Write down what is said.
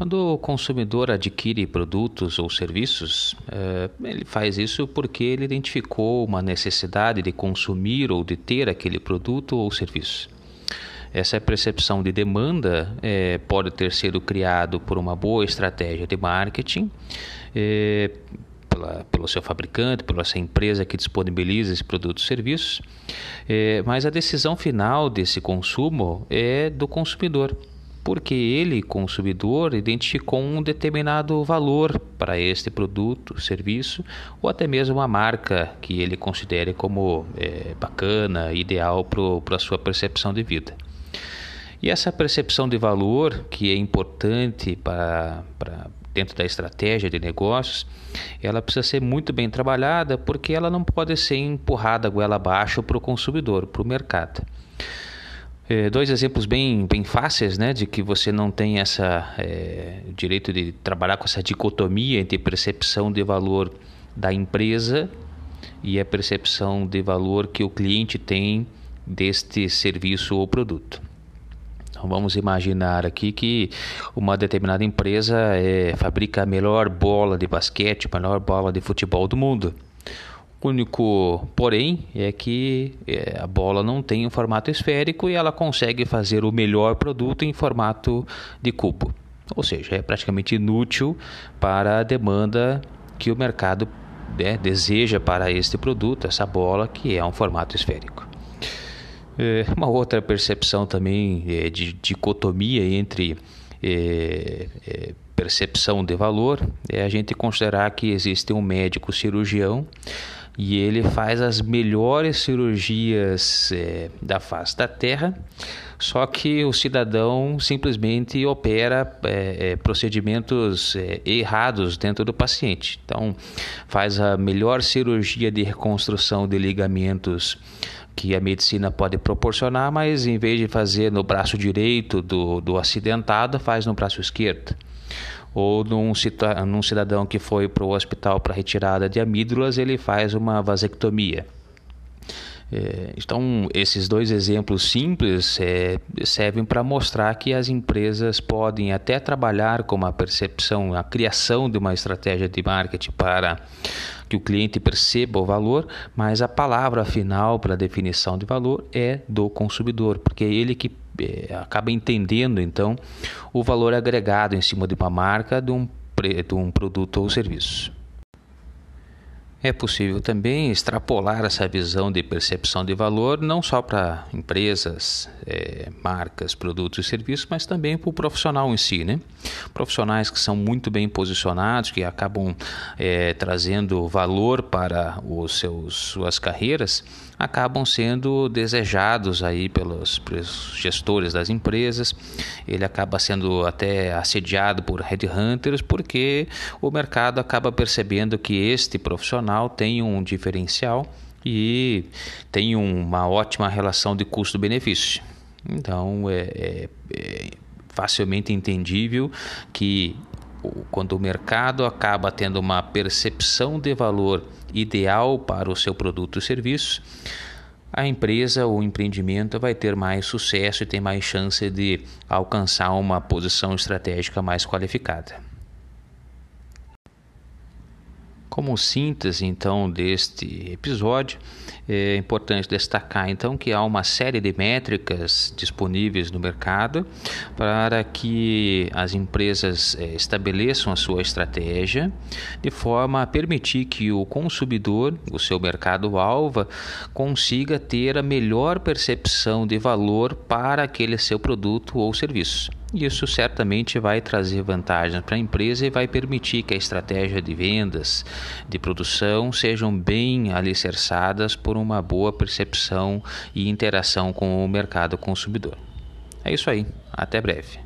Quando o consumidor adquire produtos ou serviços, eh, ele faz isso porque ele identificou uma necessidade de consumir ou de ter aquele produto ou serviço. Essa percepção de demanda é, pode ter sido criado por uma boa estratégia de marketing, é, pela, pelo seu fabricante, pela sua empresa que disponibiliza esse produto ou serviço, mas a decisão final desse consumo é do consumidor porque ele, consumidor, identificou um determinado valor para este produto, serviço ou até mesmo uma marca que ele considere como é, bacana, ideal para a sua percepção de vida. E essa percepção de valor, que é importante para, para dentro da estratégia de negócios, ela precisa ser muito bem trabalhada porque ela não pode ser empurrada goela abaixo para o consumidor, para o mercado. É, dois exemplos bem, bem fáceis, né, de que você não tem essa é, direito de trabalhar com essa dicotomia entre percepção de valor da empresa e a percepção de valor que o cliente tem deste serviço ou produto. Então vamos imaginar aqui que uma determinada empresa é, fabrica a melhor bola de basquete, a melhor bola de futebol do mundo. O único porém é que é, a bola não tem um formato esférico e ela consegue fazer o melhor produto em formato de cubo. Ou seja, é praticamente inútil para a demanda que o mercado né, deseja para este produto, essa bola que é um formato esférico. É, uma outra percepção também é de dicotomia entre é, é, percepção de valor é a gente considerar que existe um médico cirurgião e ele faz as melhores cirurgias é, da face da Terra, só que o cidadão simplesmente opera é, é, procedimentos errados dentro do paciente. Então, faz a melhor cirurgia de reconstrução de ligamentos que a medicina pode proporcionar, mas em vez de fazer no braço direito do, do acidentado, faz no braço esquerdo ou num, num cidadão que foi para o hospital para retirada de amígdalas, ele faz uma vasectomia. É, então, esses dois exemplos simples é, servem para mostrar que as empresas podem até trabalhar com a percepção, a criação de uma estratégia de marketing para que o cliente perceba o valor, mas a palavra final para definição de valor é do consumidor, porque é ele que é, acaba entendendo então o valor agregado em cima de uma marca, de um, de um produto ou serviço. É possível também extrapolar essa visão de percepção de valor não só para empresas, é, marcas, produtos e serviços, mas também para o profissional em si. Né? Profissionais que são muito bem posicionados, que acabam é, trazendo valor para os seus, suas carreiras, acabam sendo desejados aí pelos, pelos gestores das empresas. Ele acaba sendo até assediado por headhunters porque o mercado acaba percebendo que este profissional tem um diferencial e tem uma ótima relação de custo-benefício. Então é, é, é facilmente entendível que quando o mercado acaba tendo uma percepção de valor ideal para o seu produto ou serviço, a empresa ou empreendimento vai ter mais sucesso e tem mais chance de alcançar uma posição estratégica mais qualificada. Como síntese então deste episódio, é importante destacar então que há uma série de métricas disponíveis no mercado para que as empresas é, estabeleçam a sua estratégia de forma a permitir que o consumidor, o seu mercado-alvo, consiga ter a melhor percepção de valor para aquele seu produto ou serviço. Isso certamente vai trazer vantagens para a empresa e vai permitir que a estratégia de vendas, de produção, sejam bem alicerçadas por uma boa percepção e interação com o mercado consumidor. É isso aí, até breve.